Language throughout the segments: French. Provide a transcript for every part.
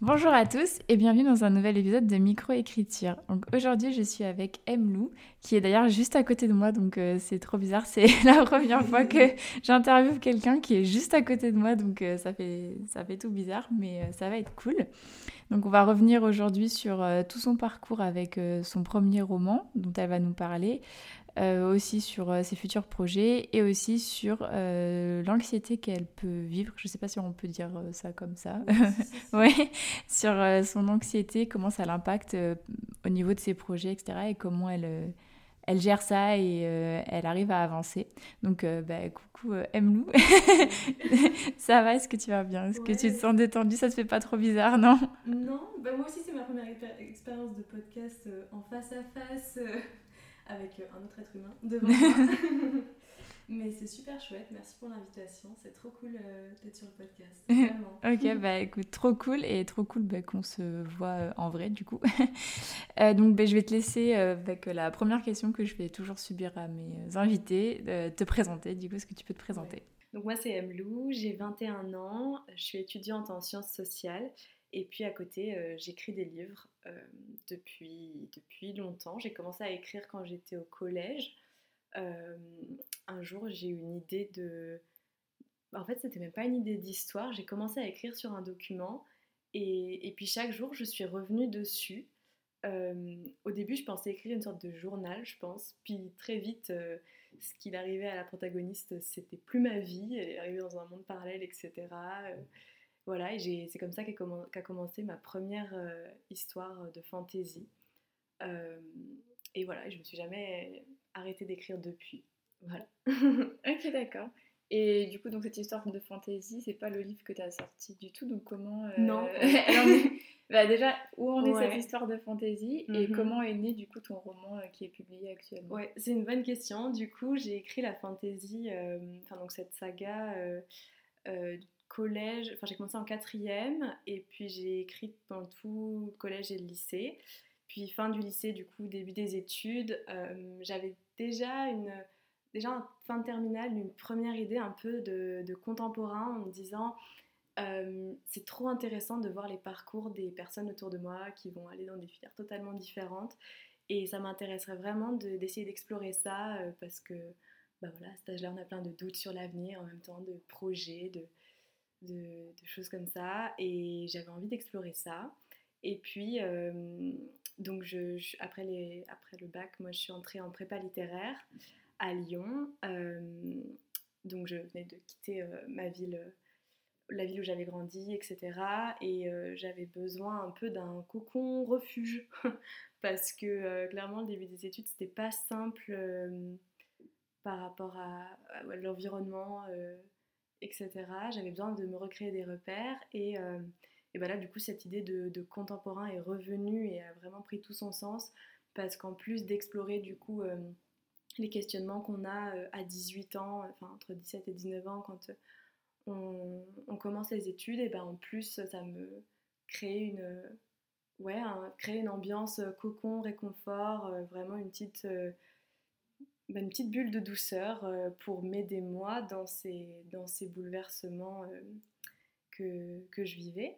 Bonjour à tous et bienvenue dans un nouvel épisode de Microécriture. Aujourd'hui je suis avec Emlou qui est d'ailleurs juste à côté de moi donc euh, c'est trop bizarre, c'est la première fois que j'interviewe quelqu'un qui est juste à côté de moi donc euh, ça, fait, ça fait tout bizarre mais euh, ça va être cool. Donc on va revenir aujourd'hui sur tout son parcours avec son premier roman dont elle va nous parler, euh, aussi sur euh, ses futurs projets et aussi sur euh, l'anxiété qu'elle peut vivre. Je ne sais pas si on peut dire ça comme ça. Oui, sur son anxiété, comment ça l'impacte au niveau de ses projets, etc. Et comment elle, elle gère ça et elle arrive à avancer. Donc, bah, coucou Emlou. ça va Est-ce que tu vas bien? Est-ce que tu te sens détendue? Ça te fait pas trop bizarre, non? Non, bah, moi aussi c'est ma première expérience de podcast en face à face avec euh, un autre être humain devant moi. Mais c'est super chouette, merci pour l'invitation, c'est trop cool euh, d'être sur le podcast. Vraiment. ok, bah écoute, trop cool et trop cool bah, qu'on se voit euh, en vrai du coup. donc bah, je vais te laisser avec la première question que je vais toujours subir à mes invités, te présenter. Du coup, est-ce que tu peux te présenter Donc moi c'est Emlou, j'ai 21 ans, je suis étudiante en sciences sociales et puis à côté, euh, j'écris des livres euh, depuis, depuis longtemps. J'ai commencé à écrire quand j'étais au collège. Euh, un jour, j'ai eu une idée de... En fait, c'était même pas une idée d'histoire. J'ai commencé à écrire sur un document et, et puis chaque jour, je suis revenue dessus. au début, je pensais écrire une sorte de journal, je pense. Puis très vite, ce qu'il arrivait à la protagoniste, c'était plus ma vie. Elle est arrivée dans un monde parallèle, etc. Voilà, et c'est comme ça qu'a commencé ma première euh, histoire de fantaisie. Euh, et voilà, je me suis jamais arrêtée d'écrire depuis. Voilà. ok, d'accord. Et du coup, donc cette histoire de fantaisie, c'est pas le livre que tu as sorti du tout, donc comment euh, Non. bah déjà, où en est cette histoire de fantaisie et mhm. comment est né du coup ton roman qui est publié actuellement? Ouais, c'est une bonne question. Du coup, j'ai écrit la fantaisie, enfin donc cette saga collège, enfin j'ai commencé en quatrième et puis j'ai écrit pendant tout le collège et le lycée. Puis fin du lycée, du coup, début des études, euh, j'avais déjà une déjà en fin de terminale une première idée un peu de, contemporain en me disant euh, c'est trop intéressant de voir les parcours des personnes autour de moi qui vont aller dans des filières totalement différentes et ça m'intéresserait vraiment d'essayer d'explorer ça euh, parce que bah voilà, à cet âge-là on a plein de doutes sur l'avenir en même temps de projets, de, de, choses comme ça. Et j'avais envie d'explorer ça. Et puis, euh, donc je, après, les, après le bac, moi je suis entrée en prépa littéraire à Lyon. Euh, donc je venais de quitter euh, ma ville, la ville où j'avais grandi, etc. Et j'avais besoin un peu d'un cocon refuge. parce que clairement, le début des études, c'était pas simple par rapport à, à l'environnement etc. J'avais besoin de me recréer des repères et, euh, ben là du coup cette idée de, contemporain est revenue et a vraiment pris tout son sens parce qu'en plus d'explorer du coup euh, les questionnements qu'on a euh, à 18 ans, enfin entre 17 et 19 ans quand on, commence les études, et ben en plus ça me crée une, ouais, une ambiance cocon, réconfort, vraiment une petite bah, une petite bulle de douceur euh, pour m'aider moi dans ces, dans ces bouleversements euh, que, que, je vivais.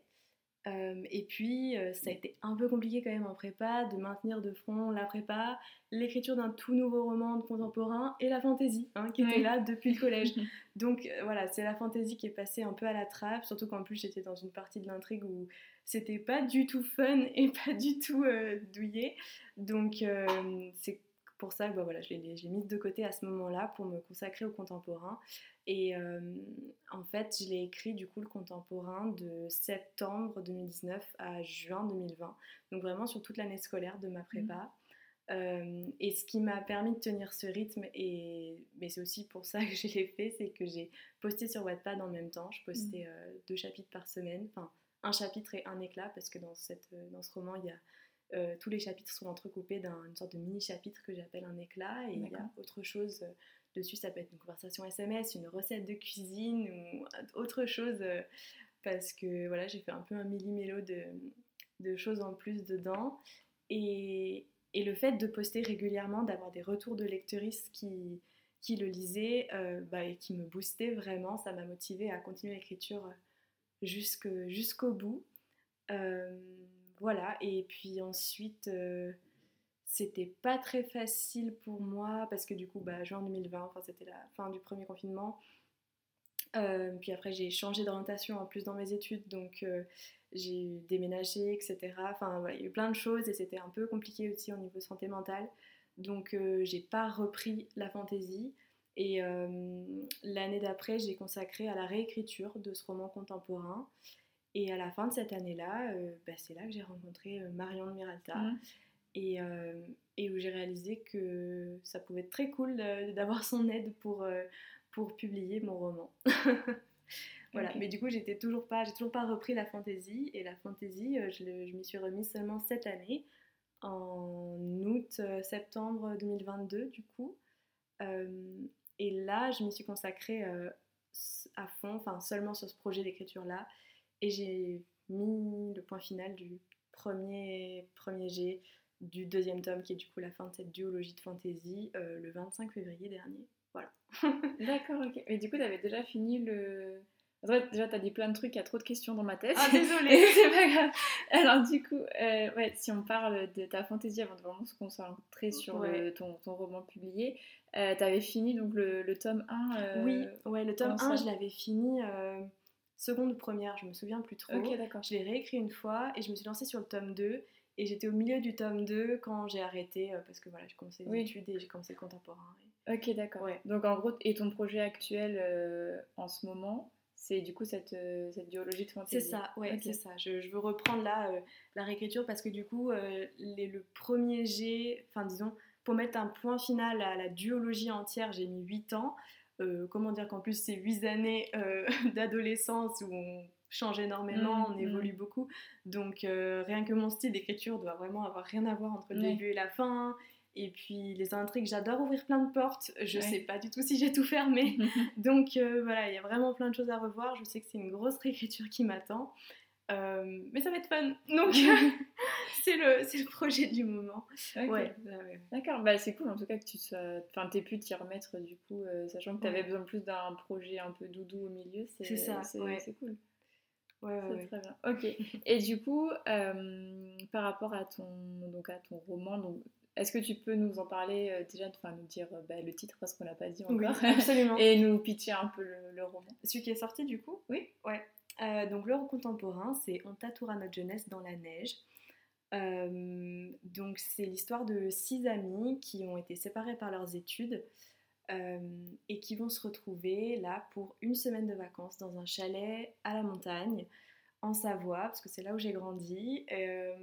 Euh, et puis, ça a été un peu compliqué quand même en prépa de maintenir de front la prépa, l'écriture d'un tout nouveau roman de contemporain et la fantaisie hein, qui était là depuis le collège. Donc voilà, c'est la fantaisie qui est passée un peu à la trappe, surtout qu'en plus j'étais dans une partie de l'intrigue où c'était pas du tout fun et pas du tout douillé. Donc c'est pour ça, bah voilà, je l'ai mise de côté à ce moment-là pour me consacrer au contemporain. Et euh, en fait, je l'ai écrit du coup le contemporain de septembre 2019 à juin 2020. Donc vraiment sur toute l'année scolaire de ma prépa. Mmh. Euh, et ce qui m'a permis de tenir ce rythme, et, mais c'est aussi pour ça que je l'ai fait, c'est que j'ai posté sur Wattpad en même temps. Je postais mmh. euh, deux chapitres par semaine, enfin un chapitre et un éclat, parce que dans, cette, dans ce roman, il y a euh, tous les chapitres sont entrecoupés d'une sorte de mini-chapitre que j'appelle un éclat et il y a autre chose euh, dessus, ça peut être une conversation SMS, une recette de cuisine ou autre chose, parce que voilà, j'ai fait un peu un millimélo de, de choses en plus dedans. Et, et le fait de poster régulièrement, d'avoir des retours de lectrices qui, qui le lisaient euh, bah, et qui me boostaient vraiment, ça m'a motivée à continuer l'écriture jusqu'au bout. Euh, voilà, et puis ensuite, euh, c'était pas très facile pour moi parce que du coup, bah, juin 2020, enfin, c'était la fin du premier confinement. puis après, j'ai changé d'orientation en plus dans mes études, donc j'ai déménagé, etc. Enfin, il y a eu plein de choses et c'était un peu compliqué aussi au niveau santé mentale. Donc, euh, j'ai pas repris la fantaisie. Et euh, l'année d'après, j'ai consacré à la réécriture de ce roman contemporain. Et à la fin de cette année-là, euh, bah, c'est là que j'ai rencontré Marion de Miralta. Mmh. Et, et, où j'ai réalisé que ça pouvait être très cool d'avoir son aide pour, pour publier mon roman. Voilà, mais du coup, j'étais toujours pas, j'ai toujours pas repris la fantaisie et la fantaisie, euh, je, je m'y suis remise seulement cette année, en août-septembre euh, 2022 du coup. Euh, et là, je m'y suis consacrée à fond, enfin seulement sur ce projet d'écriture là, et j'ai mis le point final du premier premier G du deuxième tome qui est du coup la fin de cette duologie de fantaisie le 25 février dernier. Voilà. D'accord, ok. Mais du coup, tu avais déjà fini le, déjà, tu as dit plein de trucs, il y a trop de questions dans ma tête. Ah, désolée C'est pas grave. Alors, du coup, euh, ouais, si on parle de ta fantaisie avant de vraiment se concentrer sur ton, ton, roman publié, euh, tu avais fini donc le, le tome 1 euh, Oui, ouais, le tome 1, je l'avais fini seconde ou première, je me souviens plus trop. Ok, d'accord. Je l'ai réécrit une fois et je me suis lancée sur le tome 2. Et j'étais au milieu du tome 2 quand j'ai arrêté parce que voilà, j'ai commencé les études et j'ai commencé le contemporain. Ok, d'accord. Ouais. Donc en gros, et ton projet actuel en ce moment, c'est du coup cette, euh, cette duologie de fantaisie. C'est ça, ouais, c'est ça. Je, je, veux reprendre là euh, la réécriture parce que du coup, euh, les, le premier G, enfin disons, pour mettre un point final à la duologie entière, j'ai mis 8 ans. Comment dire qu'en plus, c'est 8 années d'adolescence où on change énormément, mmh, on mmh. évolue beaucoup. Donc rien que mon style d'écriture doit vraiment avoir rien à voir entre le début et la fin. Et puis les intrigues, j'adore ouvrir plein de portes. Je ne sais pas du tout si j'ai tout fermé. Donc euh, voilà, il y a vraiment plein de choses à revoir. Je sais que c'est une grosse réécriture qui m'attend. Euh, mais ça va être fun. Donc c'est le, le projet du moment. Ouais, D'accord, bah, c'est cool en tout cas que tu aies pu t'y remettre du coup, euh, sachant que tu avais besoin plus d'un projet un peu doudou au milieu. C'est ça, c'est cool. Ouais, c'est très bien. Ok. Et du coup, par rapport à ton, donc à ton roman, donc est-ce que tu peux nous en parler euh, déjà, enfin nous dire euh, bah, le titre parce qu'on l'a pas dit encore, absolument. et nous pitcher un peu le, roman. Celui qui est sorti du coup? Oui. Ouais. Euh, donc l'heure contemporain, c'est On tatoura notre jeunesse dans la neige. donc c'est l'histoire de six amis qui ont été séparés par leurs études et qui vont se retrouver là pour une semaine de vacances dans un chalet à la montagne en Savoie, parce que c'est là où j'ai grandi. Euh,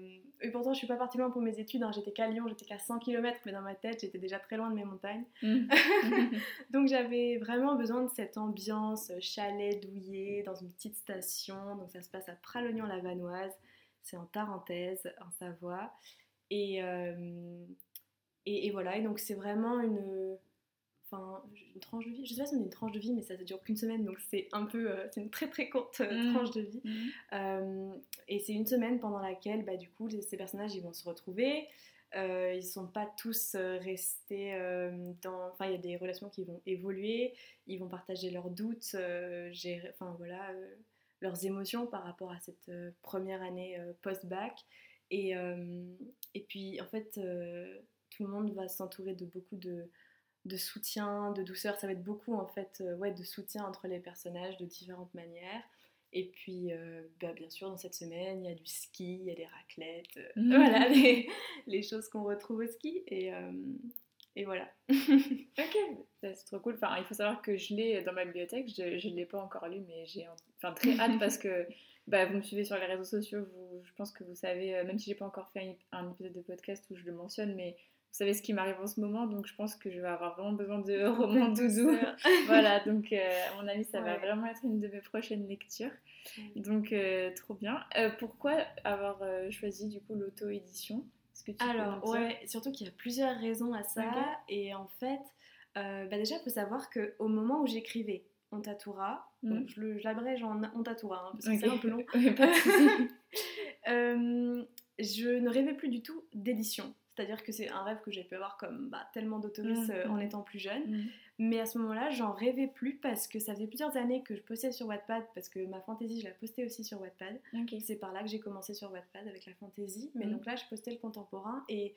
et pourtant, je suis pas partie loin pour mes études. Hein. J'étais qu'à Lyon, j'étais qu'à 100 km, mais dans ma tête, j'étais déjà très loin de mes montagnes. Mm. donc, j'avais vraiment besoin de cette ambiance chalet, douillet, dans une petite station. Donc, ça se passe à Pralognan-la-Vanoise. C'est en Tarentaise, en Savoie. Et, euh, et, et, voilà, et donc c'est vraiment une enfin une tranche de vie. Je sais pas si on est une tranche de vie, mais ça ne dure qu'une semaine, donc c'est un peu, euh, c'est une très très courte euh, mmh. tranche de vie. Mmh. Euh, et c'est une semaine pendant laquelle, bah, du coup, ces personnages ils vont se retrouver. ils sont pas tous restés dans. Enfin, il y a des relations qui vont évoluer. Ils vont partager leurs doutes, gérer, enfin voilà, leurs émotions par rapport à cette première année post-bac. Et, et puis, en fait, tout le monde va s'entourer de beaucoup de de soutien, de douceur. Ça va être beaucoup en fait euh, ouais, de soutien entre les personnages de différentes manières. Et puis, euh, bah, bien sûr, dans cette semaine, il y a du ski, il y a des raclettes, euh, mmh. voilà, les, choses qu'on retrouve au ski. Et, et voilà. ok, c'est trop cool. Enfin, il faut savoir que je l'ai dans ma bibliothèque, je ne l'ai pas encore lu, mais j'ai enfin, très hâte parce que bah, vous me suivez sur les réseaux sociaux, vous, je pense que vous savez, même si j'ai pas encore fait un épisode de podcast où je le mentionne, mais vous savez ce qui m'arrive en ce moment, donc je pense que je vais avoir vraiment besoin de romans doudou. voilà, donc euh, à mon avis, ça va vraiment être une de mes prochaines lectures. Donc, euh, trop bien. Euh, pourquoi avoir choisi du coup l'auto-édition? Alors, ouais, surtout qu'il y a plusieurs raisons à ça. Et en fait, bah déjà, il faut savoir qu'au moment où j'écrivais Ontatura, donc mm. je l'abrège en Ontatura, hein, parce que c'est un peu long. je ne rêvais plus du tout d'édition. C'est-à-dire que c'est un rêve que j'ai pu avoir comme bah, tellement d'autoristes mm, en étant plus jeune. Mais à ce moment-là, j'en rêvais plus parce que ça faisait plusieurs années que je postais sur Wattpad parce que ma fantaisie, je la postais aussi sur Wattpad. C'est par là que j'ai commencé sur Wattpad avec la fantaisie. Mais mm. donc là, je postais le contemporain et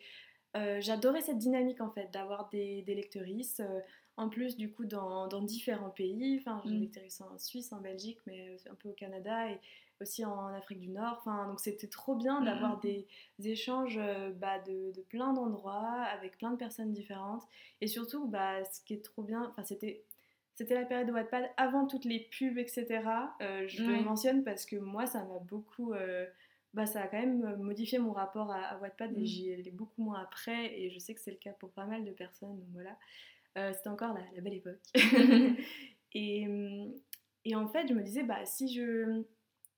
euh, j'adorais cette dynamique en fait d'avoir des, des lectrices. Euh, en plus, du coup, dans, dans différents pays. Enfin, j'ai mm. en Suisse, en Belgique, mais un peu au Canada. Et aussi en Afrique du Nord. Enfin, donc c'était trop bien d'avoir mm. des, échanges euh, bah, de, de, plein d'endroits avec plein de personnes différentes. Et surtout, bah, ce qui est trop bien, enfin c'était c'était la période de Wattpad avant toutes les pubs, etc. Euh, je le mentionne parce que moi, ça m'a beaucoup... Euh, bah, ça a quand même modifié mon rapport à, Wattpad et mm. j'y allais beaucoup moins après. Et je sais que c'est le cas pour pas mal de personnes. Donc voilà, c'était encore la, la, belle époque. et, et en fait, je me disais, bah, si je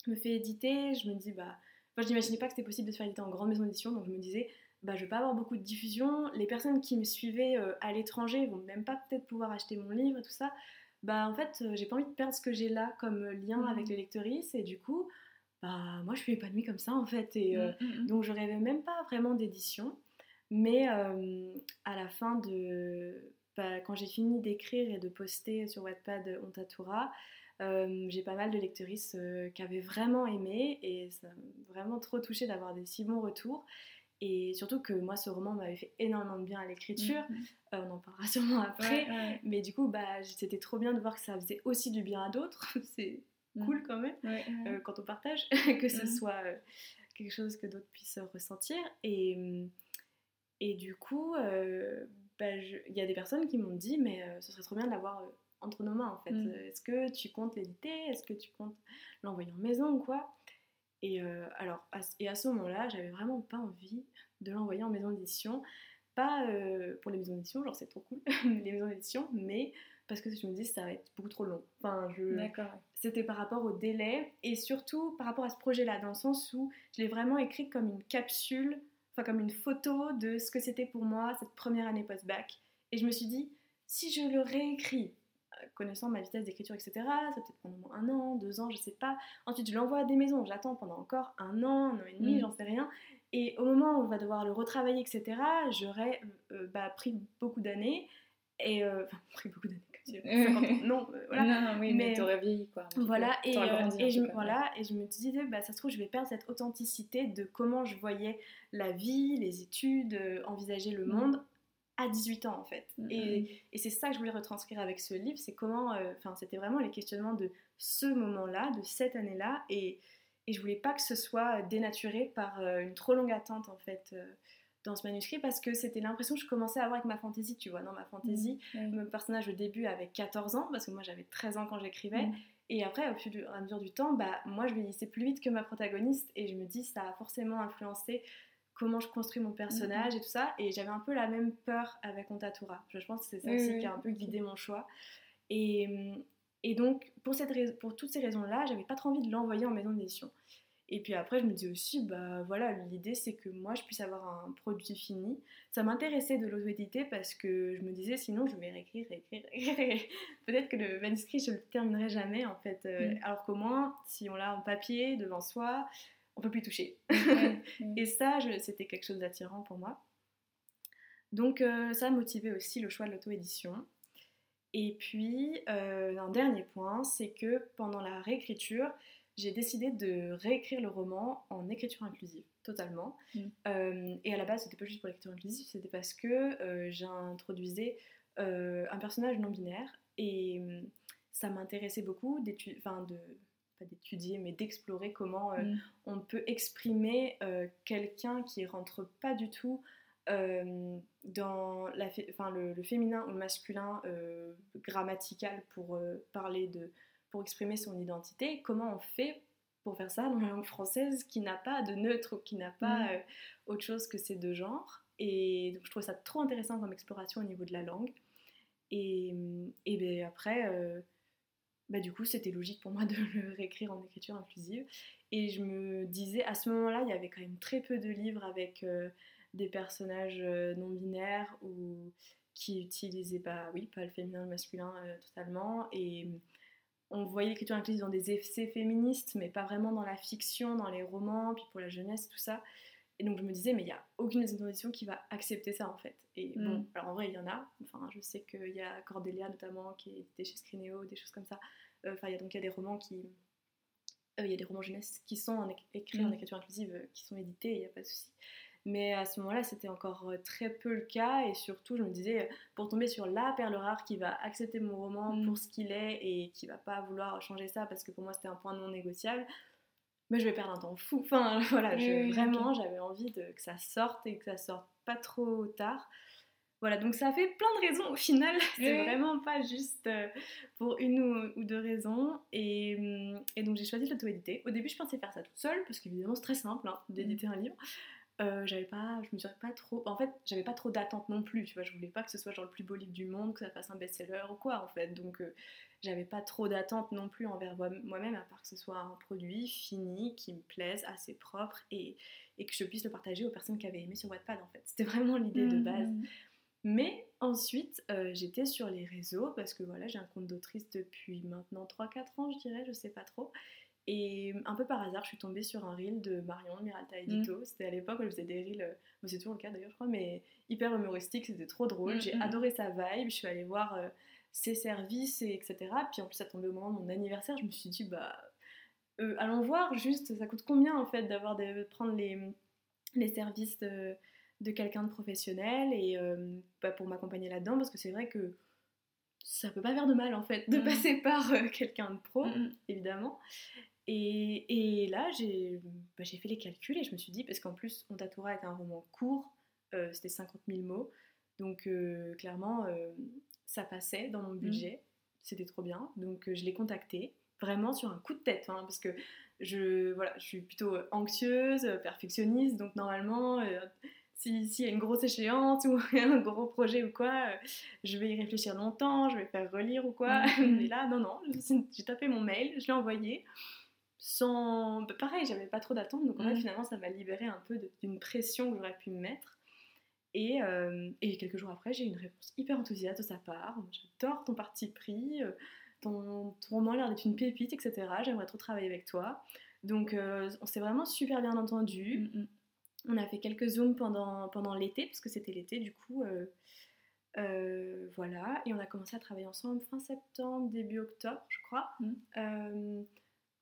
me fais éditer, je me dis, bah, enfin, je n'imaginais pas que c'était possible de se faire éditer en grande maison d'édition, donc je me disais, bah, je vais pas avoir beaucoup de diffusion, les personnes qui me suivaient euh, à l'étranger vont même pas peut-être pouvoir acheter mon livre et tout ça. Bah, en fait, euh, j'ai pas envie de perdre ce que j'ai là comme lien mmh. avec les lectrices, et du coup, bah, moi, je suis épanouie comme ça, en fait, et euh, mmh, mmh, donc je rêvais même pas vraiment d'édition, mais à la fin de... Bah, quand j'ai fini d'écrire et de poster sur Wattpad Ontatura, euh, j'ai pas mal de lectrices euh, qui avaient vraiment aimé et ça m'a vraiment trop touché d'avoir des si bons retours. Et surtout que moi, ce roman m'avait fait énormément de bien à l'écriture. Mhm. Euh, on en parlera sûrement après. Mais du coup, bah, c'était trop bien de voir que ça faisait aussi du bien à d'autres. C'est mhm. cool quand même quand on partage, que ce soit quelque chose que d'autres puissent ressentir. Et, et du coup, bah, il y a des personnes qui m'ont dit, mais ce serait trop bien de l'avoir entre nos mains en fait. Mm. Euh, est-ce que tu comptes l'éditer? Est-ce que tu comptes l'envoyer en maison ou quoi? Et, euh, alors, à, et à ce moment-là, j'avais vraiment pas envie de l'envoyer en maison d'édition. Pas euh, pour les maisons d'édition, genre c'est trop cool, les maisons d'édition, mais parce que je me dis ça va être beaucoup trop long. Enfin, je... C'était par rapport au délai et surtout par rapport à ce projet-là, dans le sens où je l'ai vraiment écrit comme une capsule, enfin comme une photo de ce que c'était pour moi cette première année post-bac. Et je me suis dit, si je le réécris connaissant ma vitesse d'écriture, etc. Ça peut-être prendre au moins un an, deux ans, je sais pas. Ensuite, je l'envoie à des maisons, j'attends pendant encore un an, un an et demi, mm. j'en sais rien. Et au moment où on va devoir le retravailler, etc., j'aurais euh, bah, pris beaucoup d'années. Et euh, enfin, pris beaucoup d'années. Non, euh, voilà. Non, non, oui, mais, mais t'aurais vieilli quoi. Voilà, et, et, je, voilà, et je me disais, bah, ça se trouve, je vais perdre cette authenticité de comment je voyais la vie, les études, envisager le mm. monde à 18 ans en fait. Mm, et, mm. et c'est ça que je voulais retranscrire avec ce livre, c'est comment, euh, enfin c'était vraiment les questionnements de ce moment-là, de cette année-là, et, et je voulais pas que ce soit dénaturé par euh, une trop longue attente en fait euh, dans ce manuscrit parce que c'était l'impression que je commençais à avoir avec ma fantaisie, tu vois, dans ma fantaisie, mm, mon personnage au début avait 14 ans parce que moi j'avais 13 ans quand j'écrivais. Et après, au fur et à mesure du temps, bah, moi je vieillissais plus vite que ma protagoniste et je me dis ça a forcément influencé comment je construis mon personnage et tout ça. Et j'avais un peu la même peur avec Ontatura. Je pense que c'est ça aussi qui a un peu guidé mon choix. Et, et donc, pour, cette pour toutes ces raisons-là, j'avais pas trop envie de l'envoyer en maison d'édition. Et puis après, je me dis aussi, bah voilà, l'idée c'est que moi je puisse avoir un produit fini. Ça m'intéressait de l'auto-éditer parce que je me disais, sinon je vais réécrire, réécrire, réécrire. Peut-être que le manuscrit je le terminerai jamais en fait. Euh, alors qu'au moins, si on l'a en papier devant soi, on peut plus toucher. et ça, c'était quelque chose d'attirant pour moi. Donc euh, ça a motivé aussi le choix de l'auto-édition. Et puis, euh, un dernier point, c'est que pendant la réécriture, j'ai décidé de réécrire le roman en écriture inclusive, totalement. Mm. Euh, et à la base, c'était pas juste pour l'écriture inclusive, c'était parce que j'introduisais un personnage non binaire et hum, ça m'intéressait beaucoup de d'étudier, mais d'explorer comment euh, mm. on peut exprimer euh, quelqu'un qui rentre pas du tout euh, dans la enfin, le, féminin ou le masculin grammatical pour parler de, pour exprimer son identité. Comment on fait pour faire ça dans la langue française qui n'a pas de neutre ou qui n'a pas mm. autre chose que ces deux genres. Et donc je trouve ça trop intéressant comme exploration au niveau de la langue. Et, et ben après, bah, du coup, c'était logique pour moi de le réécrire en écriture inclusive. Et je me disais, à ce moment-là, il y avait quand même très peu de livres avec euh, des personnages euh, non binaires ou qui utilisait bah, oui, pas le féminin, le masculin totalement. Et on voyait l'écriture inclusive dans des essais féministes, mais pas vraiment dans la fiction, dans les romans, puis pour la jeunesse, tout ça. Et donc je me disais, mais il n'y a aucune des éditions qui va accepter ça en fait. Et bon, Mm. alors en vrai, il y en a. Enfin, je sais qu'il y a Cordelia notamment qui était chez Scrinéo, des choses comme ça. Euh, Enfin, il y a donc il y a des romans qui. euh, Il y a des romans jeunesse qui sont en écrits en Mm. écriture inclusive, euh, qui sont édités, il n'y a pas de souci. Mais à ce moment-là, c'était encore euh, très peu le cas. Et surtout, je me disais, euh, pour tomber sur la perle rare qui va accepter mon roman Mm. pour ce qu'il est et qui va pas vouloir changer ça parce que pour moi, c'était un point non négociable, mais je vais perdre un temps fou. Enfin, voilà, je- vraiment, j'avais envie de, que ça sorte et que ça sorte pas trop tard. Voilà, donc ça fait plein de raisons au final. C'est Oui. vraiment pas juste euh, pour une ou, deux raisons. Et, hum, et donc j'ai choisi de l'auto-éditer. Au début, je pensais faire ça toute seule parce qu'évidemment, c'est très simple hein, d'éditer un livre. Euh, j'avais pas, je me dirais pas trop. En fait, j'avais pas trop d'attentes non plus. Tu vois, je voulais pas que ce soit genre le plus beau livre du monde, que ça fasse un best-seller ou quoi en fait. Donc euh, j'avais pas trop d'attentes non plus envers moi- moi-même, à part que ce soit un produit fini, qui me plaise, assez propre et, et que je puisse le partager aux personnes qui avaient aimé sur Wattpad en fait. C'était vraiment l'idée de base. Mhm. Mais ensuite, euh, j'étais sur les réseaux parce que voilà, j'ai un compte d'autrice depuis maintenant 3-4 ans, je dirais, je sais pas trop. Et un peu par hasard, je suis tombée sur un reel de Marion Miralta Edito. C'était à l'époque où elle faisait des reels, euh, c'est toujours le cas d'ailleurs, je crois, mais hyper humoristiques, c'était trop drôle. Mm, J'ai mm. adoré sa vibe, je suis allée voir euh, ses services, et etc. Puis en plus, ça tombait au moment de mon anniversaire, je me suis dit, bah, euh, allons voir, juste, ça coûte combien en fait d'avoir de prendre les, les services de, de quelqu'un de professionnel et euh, bah, pour m'accompagner là-dedans, parce que c'est vrai que ça peut pas faire de mal en fait de Mm. passer par quelqu'un de pro, évidemment. Et, et là, j'ai bah, j'ai fait les calculs et je me suis dit, parce qu'en plus, Ontatora est un roman court, euh, c'était 50 000 mots, donc euh, clairement, euh, ça passait dans mon budget, c'était trop bien. Donc je l'ai contacté, vraiment sur un coup de tête, hein, parce que je, voilà, je suis plutôt anxieuse, perfectionniste, donc normalement, euh, si- s'il y a une grosse échéance ou un gros projet ou quoi, je vais y réfléchir longtemps, je vais faire relire ou quoi. Mhm. Mais là, non, non, j'ai tapé mon mail, je l'ai envoyé. Sans... bah, pareil, j'avais pas trop d'attente, donc en fait, Mhm. finalement, ça m'a libéré un peu d'une pression que j'aurais pu me mettre. Et, euh, et quelques jours après, j'ai eu une réponse hyper enthousiaste de sa part. J'adore ton parti pris, euh, ton, ton roman a l'air d'être une pépite, etc. J'aimerais trop travailler avec toi. Donc, euh, on s'est vraiment super bien entendu. Mhm. On a fait quelques zooms pendant, pendant l'été, parce que c'était l'été, du coup. euh, voilà, et on a commencé à travailler ensemble fin septembre, début octobre, je crois.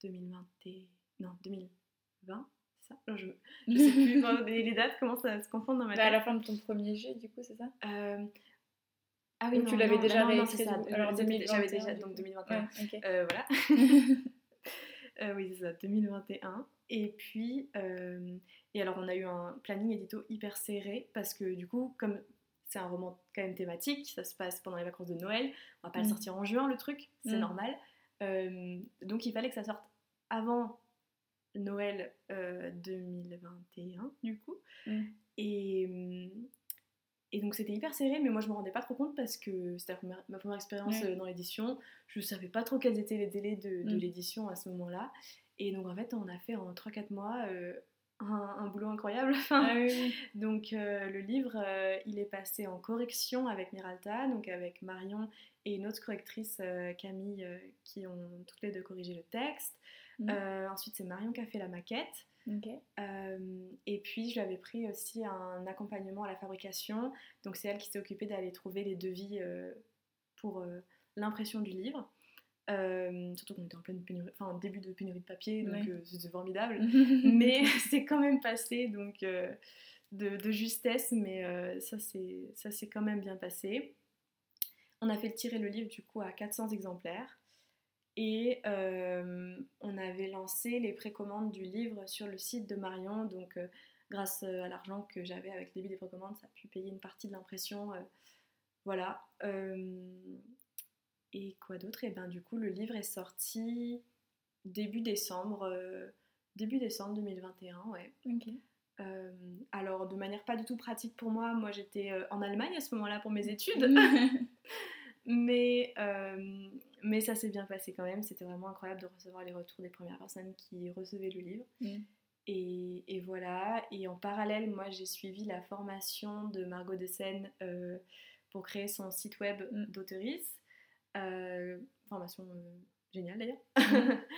2020 et... Non, 2020, ça je, je sais plus, les, dates commencent à se confondre dans ma Bah, à tête. la fin de ton premier jet, du coup, c'est ça? Euh, Ah Ou tu l'avais déjà non, non, c'est ça. Alors, J'avais 2021, déjà, donc coup. 2021. Ouais, ok. Euh, voilà. Euh, oui, c'est ça, 2021. Et puis, et alors on a eu un planning édito hyper serré parce que du coup, comme c'est un roman quand même thématique, ça se passe pendant les vacances de Noël, on va pas le Mm. sortir en juin le truc, c'est Mm. normal. Donc il fallait que ça sorte avant Noël euh, 2021 du coup. Mm. Et, hum, et donc c'était hyper serré, mais moi je me rendais pas trop compte parce que c'était ma première expérience euh, dans l'édition. Je savais pas trop quels étaient les délais de, de Mm. l'édition à ce moment-là. Et donc en fait, on a fait en 3-4 mois euh, un, un boulot incroyable. Ah oui, donc euh, le livre, euh, il est passé en correction avec Miralta, donc avec Marion et une autre correctrice, euh, Camille, euh, qui ont toutes les deux corrigé le texte. Mhm. Euh, ensuite, c'est Marion qui a fait la maquette. Euh, et puis, je lui avais pris aussi un accompagnement à la fabrication. Donc, c'est elle qui s'est occupée d'aller trouver les devis euh, pour euh, l'impression du livre. Surtout qu'on était en pleine pénurie, enfin, début de pénurie de papier, donc Ouais. c'était formidable. mais c'est quand même passé donc de, de justesse, mais ça c'est ça s'est quand même bien passé. On a fait tirer le livre du coup à 400 exemplaires et euh, on avait lancé les précommandes du livre sur le site de Marion, donc euh, grâce à l'argent que j'avais avec le début des précommandes, ça a pu payer une partie de l'impression. euh, voilà. Euh, et quoi d'autre? Et ben du coup le livre est sorti début décembre, euh, début décembre 2021, ouais. Euh, alors de manière pas du tout pratique pour moi, moi j'étais euh, en Allemagne à ce moment-là pour mes études, mais, euh, mais ça s'est bien passé quand même, c'était vraiment incroyable de recevoir les retours des premières personnes qui recevaient le livre. Mm. Et, et voilà, et en parallèle, moi j'ai suivi la formation de Margot de Seine euh, pour créer son site web Mm. d'auteurice. Euh, formation euh, géniale d'ailleurs. Mm.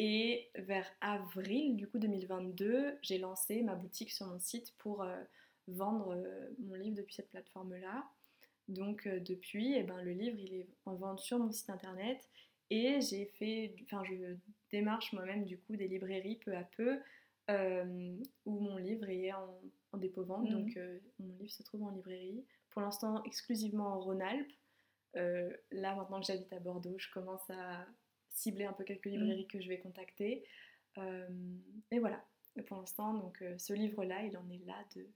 Et vers avril du coup 2022, j'ai lancé ma boutique sur mon site pour vendre mon livre depuis cette plateforme-là. Donc euh, depuis, eh ben, le livre il est en vente sur mon site internet et j'ai fait, enfin je démarche moi-même du coup des librairies peu à peu euh, où mon livre est en, en dépôt-vente. Mhm. Donc euh, mon livre se trouve en librairie. Pour l'instant exclusivement en Rhône-Alpes. Là maintenant que j'habite à Bordeaux, je commence à cibler un peu quelques librairies que je vais contacter. Et voilà. Et pour l'instant, donc ce livre-là, il en est là de,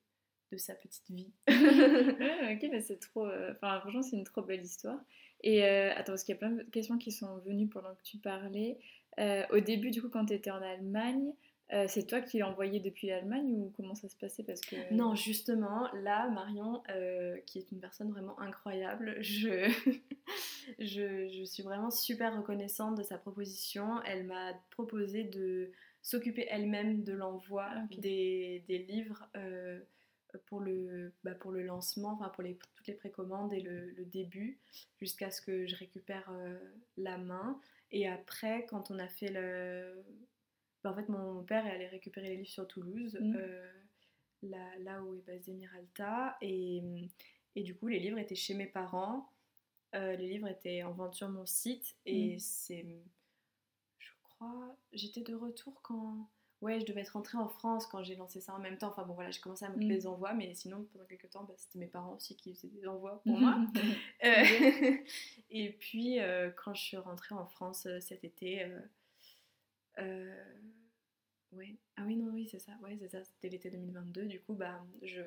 de sa petite vie. Ouais, ok, bah c'est trop. euh, Enfin, franchement, c'est une trop belle histoire. Et euh, attends, parce qu'il y a plein de questions qui sont venues pendant que tu parlais. Euh, au début, du coup, quand tu étais en Allemagne, euh, c'est toi qui l'as envoyé depuis l'Allemagne ou comment ça se passait? Parce que... Non, justement, là, Marion, euh, qui est une personne vraiment incroyable, je, je, je suis vraiment super reconnaissante de sa proposition. Elle m'a proposé de s'occuper elle-même de l'envoi Ah, des, des livres euh, pour, le, bah, pour le lancement, enfin pour les, toutes les précommandes et le, le début, jusqu'à ce que je récupère euh, la main. Et après, quand on a fait le... bah, en fait, mon père est allé récupérer les livres sur Toulouse. Mhm. euh, là, là où est basé Miralta. Et, et du coup, les livres étaient chez mes parents. Euh, les livres étaient en vente sur mon site. Et Mm. c'est. Je crois. J'étais de retour quand. Ouais, je devais être rentrée en France quand j'ai lancé ça en même temps. Enfin bon, voilà, j'ai commencé à m'occuper Mm. des envois. Mais sinon, pendant quelques temps, bah, c'était mes parents aussi qui faisaient des envois pour moi. Euh, et puis, euh, quand je suis rentrée en France euh, cet été, euh, ouais. Ah oui, non, oui, c'est ça, ouais, c'est ça, c'était l'été 2022. Du coup, bah, je,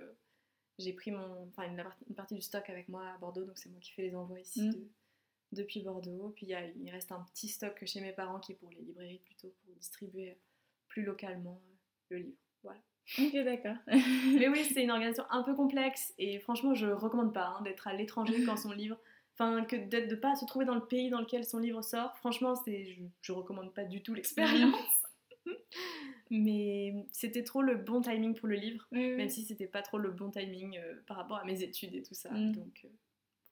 j'ai pris mon, enfin, une, partie- une partie du stock avec moi à Bordeaux, donc c'est moi qui fais les envois ici Mm. de- depuis Bordeaux. Puis il, y a- il reste un petit stock chez mes parents qui est pour les librairies plutôt, pour distribuer plus localement euh, le livre. Voilà. ok, d'accord. Mais oui, c'est une organisation un peu complexe et franchement, je recommande pas hein, d'être à l'étranger quand son livre. Enfin, que d'être de pas se trouver dans le pays dans lequel son livre sort. Franchement, c'est, je, je recommande pas du tout l'expérience. Mais c'était trop le bon timing pour le livre, Oui, oui. même si c'était pas trop le bon timing euh, par rapport à mes études et tout ça. Mm. Donc euh,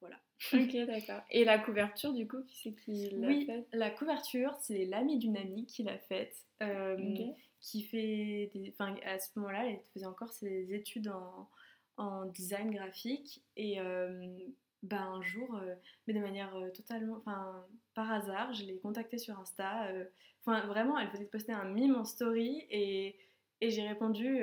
voilà. Ok, d'accord. Et la couverture, du coup, qui c'est qui l'a Oui, faite? la couverture, c'est l'amie d'une amie qui l'a faite. euh, qui fait des... Enfin, à ce moment-là, elle faisait encore ses études en, en design graphique. Et euh, bah, un jour, euh, mais de manière totalement... Enfin, par hasard, je l'ai contactée sur Insta. Enfin, vraiment, elle faisait poster un mime en story et, et j'ai répondu.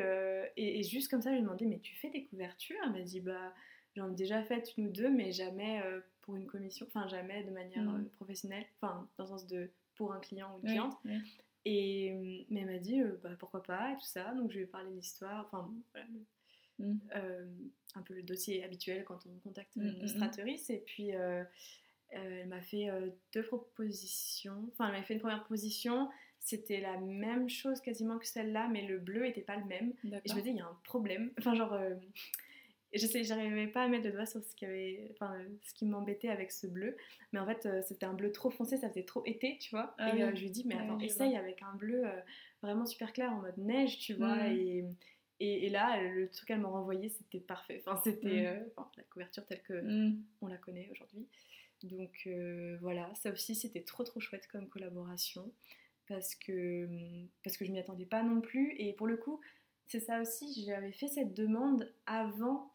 et, et juste comme ça, je lui ai demandé, mais tu fais des couvertures? Elle m'a dit, bah... J'en ai déjà fait une ou deux, mais jamais euh, pour une commission, enfin jamais de manière Mm. euh, professionnelle, enfin dans le sens de pour un client ou une cliente. oui. Et mais elle m'a dit euh, bah, pourquoi pas et tout ça. Donc je lui ai parlé de l'histoire, enfin voilà, Mm. euh, un peu le dossier habituel quand on contacte une mm, illustratrice. Et puis euh, elle m'a fait deux propositions. Enfin, elle m'a fait une première proposition. C'était la même chose quasiment que celle-là, mais le bleu était pas le même. Et je me disais, il y a un problème. Enfin, genre, je sais, j'arrivais pas à mettre le doigt sur ce qui, avait, enfin, ce qui m'embêtait avec ce bleu. Mais en fait, euh, c'était un bleu trop foncé, ça faisait trop été, tu vois. Ah et oui. euh, je lui dis, mais attends, essaye avec un bleu euh, vraiment super clair en mode neige, tu vois. Mhm. Et, et, et là, le truc qu'elle m'a renvoyé, c'était parfait. Enfin, c'était euh, enfin, la couverture telle que Mm. on la connaît aujourd'hui. Donc euh, voilà, ça aussi c'était trop trop chouette comme collaboration parce que, parce que je m'y attendais pas non plus. Et pour le coup, c'est ça aussi, j'avais fait cette demande avant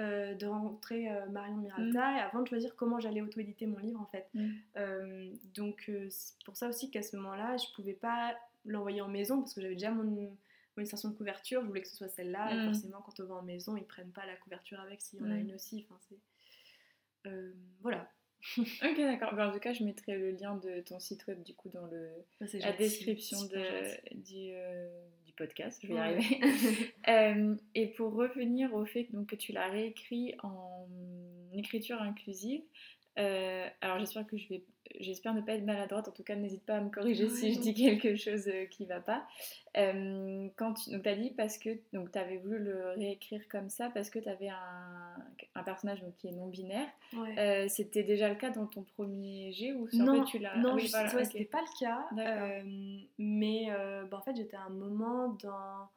euh, de rencontrer euh, Marion Miralta et avant de choisir comment j'allais auto-éditer mon livre en fait. Mm. Euh, donc c'est pour ça aussi qu'à ce moment-là, je pouvais pas l'envoyer en maison parce que j'avais déjà mon, mon illustration de couverture, je voulais que ce soit celle-là. Et Mm. forcément, quand on va en maison, ils prennent pas la couverture avec s'il y en a Mm. une aussi. Voilà. Ok, d'accord. Ben, en tout cas, je mettrai le lien de ton site web du coup dans le, c'est la gentil, description de, du podcast. Je vais y arriver. Euh, et pour revenir au fait donc, que tu l'as réécrit en écriture inclusive, euh, alors j'espère que je vais, j'espère ne pas être maladroite. En tout cas, n'hésite pas à me corriger si je dis quelque chose euh, qui va pas. Euh, quand tu donc, as dit parce que donc avais voulu le réécrire comme ça parce que tu avais un, un personnage donc, qui est non binaire. Ouais. Euh, C'était déjà le cas dans ton premier jet ou non, fait tu l'as non Ah oui, voilà, ouais, ok. c'était pas le cas. Mais bah, en fait, j'étais à un moment dans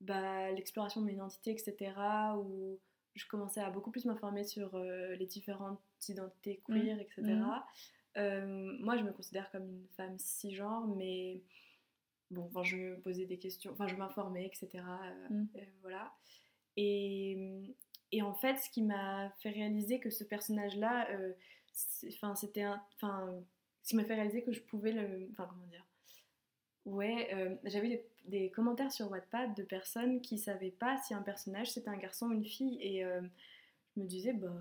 bah, l'exploration de mon identité, etc., où je commençais à beaucoup plus m'informer sur les différentes identités queer, Mm. etc. Mhm. Euh, moi, je me considère comme une femme cisgenre, mais bon, enfin, je me posais des questions, enfin, je m'informais, etc. euh, Mm. euh, voilà. Et, et en fait, ce qui m'a fait réaliser que ce personnage-là, enfin, c'était un, enfin, ce qui m'a fait réaliser que je pouvais le, enfin, comment dire, ouais, euh, j'avais des, des commentaires sur Wattpad de personnes qui savaient pas si un personnage c'était un garçon ou une fille, et euh, je me disais, bah,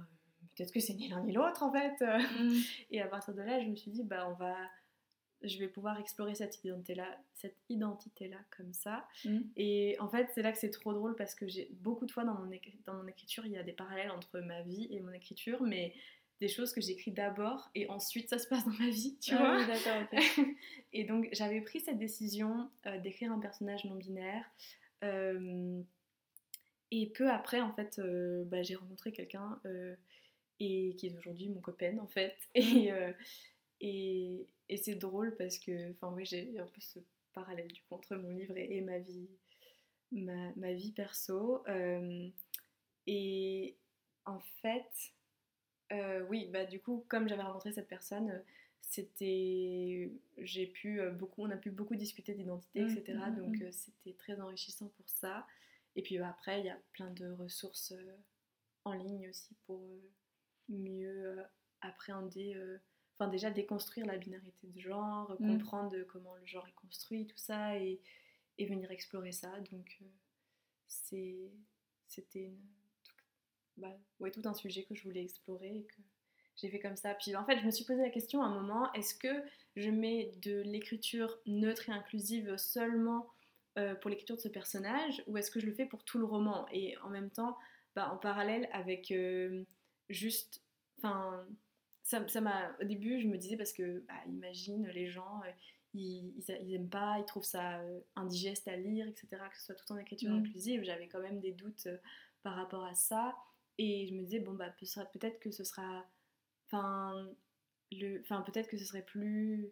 peut-être que c'est ni l'un ni l'autre en fait. Mm. Et à partir de là, je me suis dit, bah, on va, je vais pouvoir explorer cette identité-là, cette identité-là comme ça. Mm. Et en fait, c'est là que c'est trop drôle parce que j'ai beaucoup de fois dans mon, écri- dans mon écriture, il y a des parallèles entre ma vie et mon écriture, mais des choses que j'écris d'abord et ensuite ça se passe dans ma vie, tu Ah vois. oui, et donc j'avais pris cette décision euh, d'écrire un personnage non binaire. euh, et peu après, en fait, euh, bah, j'ai rencontré quelqu'un et qui est aujourd'hui mon copain, en fait. Et, euh, et, et c'est drôle parce que, enfin, oui, j'ai un peu ce parallèle du coup entre mon livre et, et ma vie, ma, ma vie perso. Euh, et en fait, euh, oui, bah du coup, comme j'avais rencontré cette personne, c'était, j'ai pu beaucoup, on a pu beaucoup discuter d'identité, etc. mm, mm, donc mm. c'était très enrichissant pour ça. Et puis bah, après, il y a plein de ressources en ligne aussi pour mieux euh, appréhender, euh, enfin déjà déconstruire la binarité de genre, Mm. comprendre euh, comment le genre est construit, tout ça, et, et venir explorer ça. Donc c'est, c'était une, bah, ouais, tout un sujet que je voulais explorer et que j'ai fait comme ça. Puis en fait, je me suis posé la question à un moment, est-ce que je mets de l'écriture neutre et inclusive seulement euh, pour l'écriture de ce personnage ou est-ce que je le fais pour tout le roman? Et en même temps, bah, en parallèle avec euh, juste... Enfin, ça ça m'a... Au début, je me disais parce que, bah, imagine, les gens... euh, ils, ils, ils aiment pas, ils trouvent ça euh, indigeste à lire, etc., que ce soit tout en écriture Mm. inclusive. J'avais quand même des doutes euh, par rapport à ça. Et je me disais, bon, bah, peut- peut-être que ce sera. Enfin, le, enfin peut-être que ce serait plus.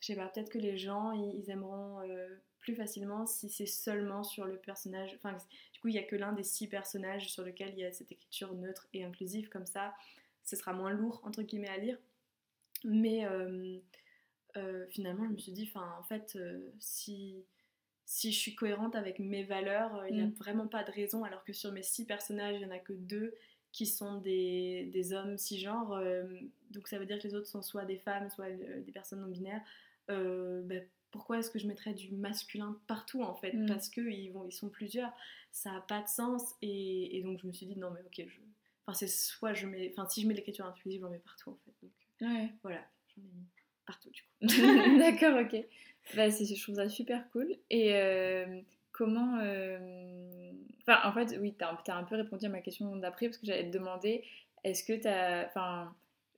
Je sais pas, peut-être que les gens, ils, ils aimeront euh, plus facilement si c'est seulement sur le personnage. Enfin, du coup, il n'y a que l'un des six personnages sur lequel il y a cette écriture neutre et inclusive, comme ça, ce sera moins lourd, entre guillemets, à lire. Mais euh, euh, finalement, je me suis dit, enfin, en fait, euh, si si je suis cohérente avec mes valeurs, il n'y a Mm. vraiment pas de raison, alors que sur mes six personnages, il n'y en a que deux qui sont des, des hommes cisgenres, donc ça veut dire que les autres sont soit des femmes, soit des personnes non binaires. Euh, bah, pourquoi est-ce que je mettrais du masculin partout en fait? Mm. Parce qu'ils ils sont plusieurs, ça n'a pas de sens, et, et donc je me suis dit non mais ok, je... enfin c'est soit je mets, enfin si je mets l'écriture inclusive, j'en mets partout en fait, donc Ouais. voilà, j'en ai mis partout du coup. D'accord, ok. Bah, c'est, je trouve ça super cool. Et euh, comment. euh, Enfin, en fait, oui, t'as, as un peu répondu à ma question d'après parce que j'allais te demander est-ce que t'as. Enfin,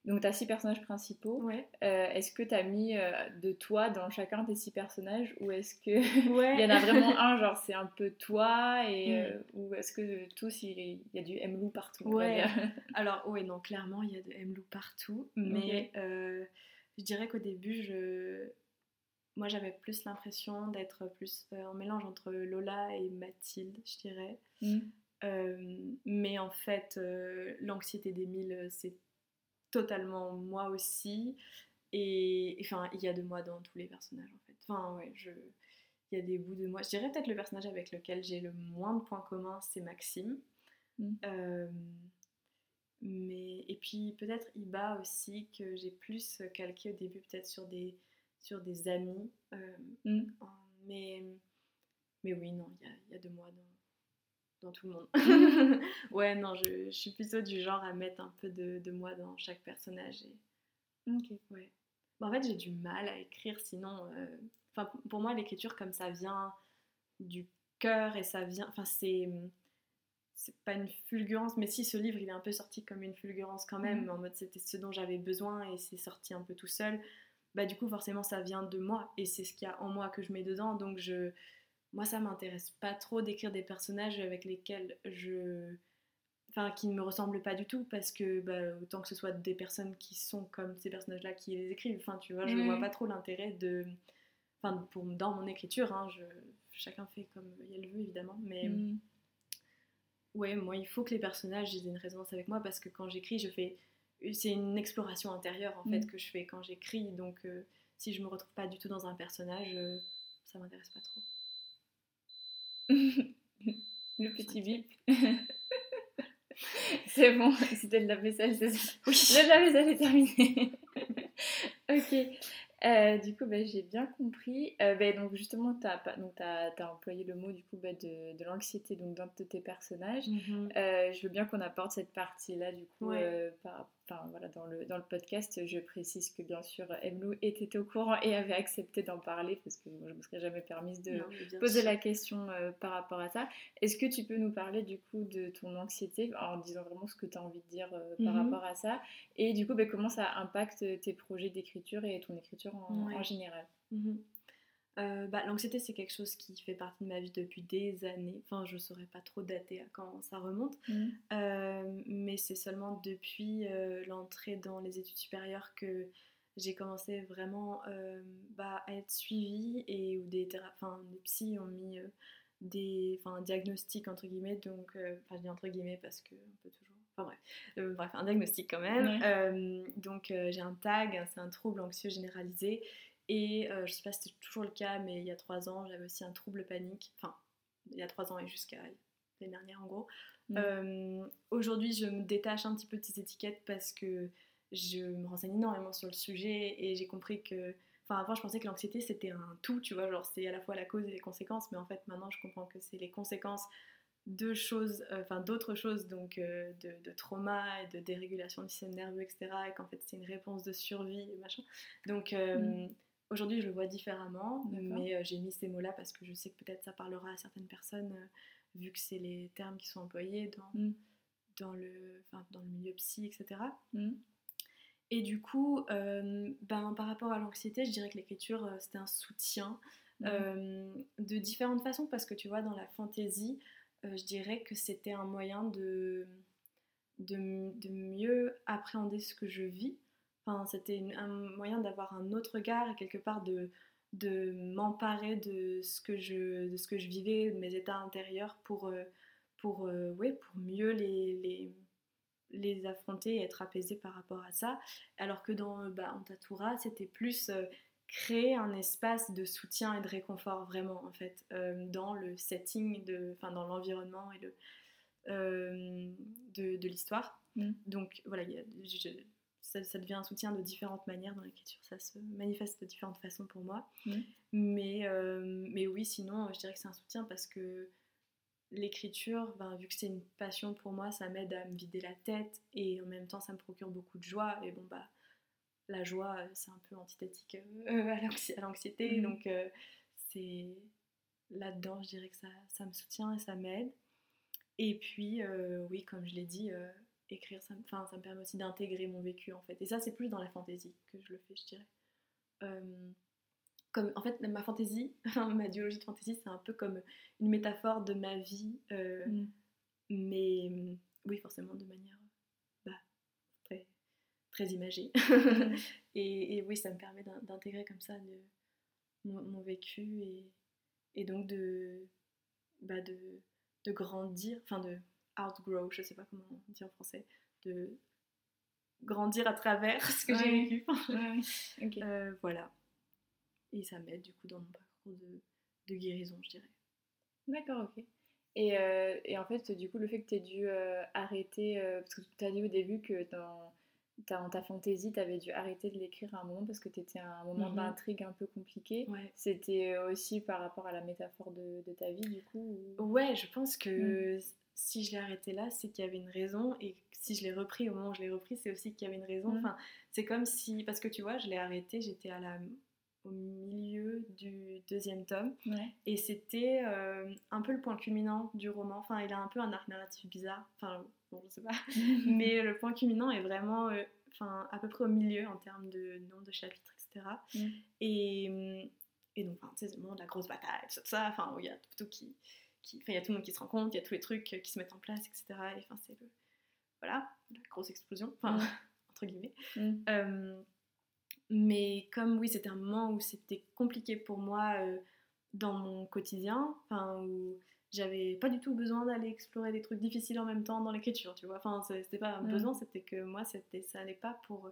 donc t'as six personnages principaux. Ouais. Euh, est-ce que t'as mis euh, de toi dans chacun des six personnages ou est-ce que. Ouais. Il y en a vraiment un, genre c'est un peu toi, et, Mm. euh, ou est-ce que tous, il y a du M-Lou partout Ouais. Alors, oui, non, clairement, il y a de M. Lou partout. Mais euh, je dirais qu'au début, je... moi, j'avais plus l'impression d'être plus en mélange entre Lola et Mathilde, je dirais. Mm. Mais en fait, l'anxiété euh, c'est totalement moi aussi. Et enfin, il y a de moi dans tous les personnages, en fait. Enfin, ouais, je... il y a des bouts de moi. Je dirais peut-être le personnage avec lequel j'ai le moins de points communs, c'est Maxime. Mm. Euh, mais... Et puis peut-être Iba aussi, que j'ai plus calqué au début, peut-être sur des, sur des amis. Euh, Mm. mais... mais oui, non, il y a, il y a de moi dans, dans tout le monde. ouais, non, je, je suis plutôt du genre à mettre un peu de, de moi dans chaque personnage. Et... Ok. Ouais. Bah, en fait, j'ai du mal à écrire, sinon. euh, Enfin, pour moi, l'écriture, comme ça vient du cœur et ça vient. Enfin, c'est. C'est pas une fulgurance, mais si ce livre il est un peu sorti comme une fulgurance quand même, Mhm. en mode c'était ce dont j'avais besoin et c'est sorti un peu tout seul, bah du coup forcément ça vient de moi et c'est ce qu'il y a en moi que je mets dedans donc je. Moi ça m'intéresse pas trop d'écrire des personnages avec lesquels je enfin qui ne me ressemblent pas du tout parce que bah, autant que ce soit des personnes qui sont comme ces personnages là qui les écrivent enfin tu vois je Oui. vois pas trop l'intérêt de enfin pour dans mon écriture hein, je... chacun fait comme il le veut évidemment mais Mm. ouais, moi, il faut que les personnages aient une résonance avec moi parce que quand j'écris, je fais. C'est une exploration intérieure en fait Mm. que je fais quand j'écris. Donc, euh, si je me retrouve pas du tout dans un personnage, euh, ça m'intéresse pas trop. Le petit bip. c'est bon, c'était de la vaisselle, c'est ça. Oui. Le lave-vaisselle est terminé. ok. Euh, du coup, bah, j'ai bien compris. Euh, bah, donc justement, tu as, employé le mot du coup, bah, de, de l'anxiété donc, dans de tes personnages. Euh, je veux bien qu'on apporte cette partie-là du coup Ouais. euh, par- enfin, voilà, dans, le, dans le podcast. Je précise que bien sûr, Emlou était au courant et avait accepté d'en parler parce que je ne me serais jamais permise de Non, poser sûr. la question euh, par rapport à ça. Est-ce que tu peux nous parler du coup de ton anxiété en disant vraiment ce que tu as envie de dire euh, par Mhm. rapport à ça et du coup bah, comment ça impacte tes projets d'écriture et ton écriture en, Ouais. en général? Mhm. Euh, bah, L'anxiété, c'est quelque chose qui fait partie de ma vie depuis des années. Enfin, je saurais pas trop dater à quand ça remonte. Euh, mais c'est seulement depuis euh, l'entrée dans les études supérieures que j'ai commencé vraiment bah, à être suivie et où des, des psys ont mis des enfin, un diagnostic entre guillemets. Donc, enfin, je dis entre guillemets parce que on peut toujours. Enfin bref, Euh, bref, un diagnostic quand même. Ouais. Euh, donc, euh, j'ai un TAG, c'est un trouble anxieux généralisé. Et euh, je sais pas si c'est toujours le cas, mais il y a trois ans, j'avais aussi un trouble panique. Enfin, il y a trois ans et jusqu'à l'année dernière en gros. Mm. Euh, Aujourd'hui, je me détache un petit peu de ces étiquettes parce que je me renseigne énormément sur le sujet et j'ai compris que. Enfin, avant, je pensais que l'anxiété c'était un tout, tu vois, genre c'est à la fois la cause et les conséquences, mais en fait, maintenant, je comprends que c'est les conséquences de choses, euh, enfin d'autres choses, donc euh, de, de trauma et de dérégulation du système nerveux, etc. Et qu'en fait, c'est une réponse de survie et machin. Donc, euh, Mm. Aujourd'hui, je le vois différemment, mais euh, j'ai mis ces mots-là parce que je sais que peut-être ça parlera à certaines personnes, euh, vu que c'est les termes qui sont employés dans, Mm. dans, le, enfin, dans le milieu psy, etc. Mm. Et du coup, euh, ben, par rapport à l'anxiété, je dirais que l'écriture, euh, c'était un soutien Mm. euh, de différentes façons, parce que tu vois, dans la fantaisie, je dirais que c'était un moyen de, de mieux appréhender ce que je vis. Enfin, c'était un moyen d'avoir un autre regard et quelque part de, de m'emparer de ce que je de ce que je vivais, de mes états intérieurs pour, euh, pour, euh, ouais, pour mieux les, les, les affronter et être apaisée par rapport à ça. Alors que dans euh, bah, Antatura, c'était plus créer un espace de soutien et de réconfort vraiment en fait euh, dans le setting, de, enfin dans l'environnement et le, euh, de, de l'histoire. Mm. Donc voilà, je- ça, ça devient un soutien de différentes manières dans l'écriture, ça se manifeste de différentes façons pour moi. Mm. Mais, euh, mais oui, sinon, je dirais que c'est un soutien parce que l'écriture, ben, vu que c'est une passion pour moi, ça m'aide à me vider la tête et en même temps, ça me procure beaucoup de joie. Et bon, bah, la joie, euh, c'est un peu antithétique euh, à l'anxi- à l'anxiété. Mhm. Donc, euh, c'est là-dedans, je dirais que ça, ça me soutient et ça m'aide. Et puis, euh, oui, comme je l'ai dit, euh, écrire, ça, me- enfin, ça me permet aussi d'intégrer mon vécu en fait. Et ça, c'est plus dans la fantaisie que je le fais, je dirais. Euh, comme, en fait, ma fantaisie, ma duologie de fantaisie, c'est un peu comme une métaphore de ma vie, euh, Mm. mais oui, forcément de manière bah, très, très imagée. Et, et oui, ça me permet d'in- d'intégrer comme ça de, mon, mon vécu et, et donc de, bah, de, de grandir, enfin de outgrow, je sais pas comment on dit en français, de grandir à travers ce que j'ai vécu. Ouais. Euh, voilà. Et ça m'aide du coup dans mon parcours de, de guérison, je dirais. D'accord, ok. Et, euh, et en fait, du coup, le fait que tu aies dû euh, arrêter, parce que tu as dit au début que dans ta, dans ta fantaisie, tu avais dû arrêter de l'écrire à un moment parce que tu étais à un moment Mhm. d'intrigue un peu compliqué. Ouais. C'était aussi par rapport à la métaphore de, de ta vie, du coup ou- Ouais, je pense que si je l'ai arrêté là, c'est qu'il y avait une raison. Et si je l'ai repris au moment où je l'ai repris, c'est aussi qu'il y avait une raison. Enfin, c'est comme si. Parce que tu vois, je l'ai arrêté, j'étais à la au milieu du deuxième tome Ouais. et c'était euh, un peu le point culminant du roman. Enfin, il a un peu un arc narratif bizarre. Enfin, bon, je sais pas. Mais le point culminant est vraiment euh, enfin, à peu près au milieu en termes de nombre de chapitres, etc. Mm. Et, et donc, enfin, tu sais, c'est le moment de la grosse bataille, tout ça, enfin, où il y a tout qui, qui, enfin, il y a tout le monde qui se rencontre, il y a tous les trucs qui se mettent en place, etc. Et enfin, c'est le, voilà, la grosse explosion, enfin, Mm. entre guillemets. Mm. Euh, mais comme oui, c'était un moment où c'était compliqué pour moi euh, dans mon quotidien, enfin, où j'avais pas du tout besoin d'aller explorer des trucs difficiles en même temps dans l'écriture, tu vois. Enfin, c'était pas un Mm. besoin, c'était que moi, c'était, ça allait pas pour